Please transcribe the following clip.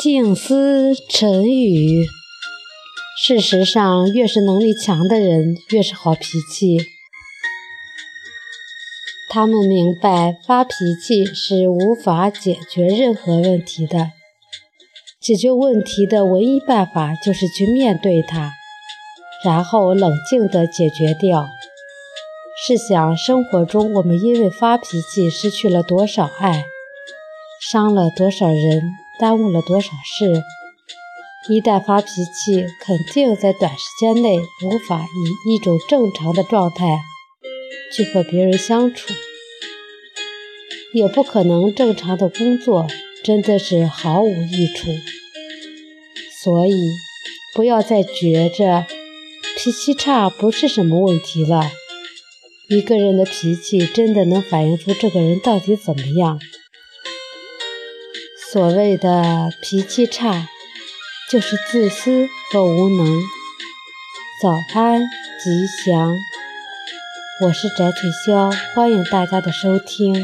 静思沉语。事实上，越是能力强的人，越是好脾气。他们明白，发脾气是无法解决任何问题的。解决问题的唯一办法，就是去面对它，然后冷静地解决掉。试想，生活中我们因为发脾气失去了多少爱，伤了多少人，耽误了多少事。一旦发脾气，肯定在短时间内无法以一种正常的状态去和别人相处，也不可能正常的工作，真的是毫无益处。所以，不要再觉着脾气差不是什么问题了。一个人的脾气真的能反映出这个人到底怎么样。所谓的脾气差。就是自私和无能。早安，吉祥，我是翟翠肖，欢迎大家的收听。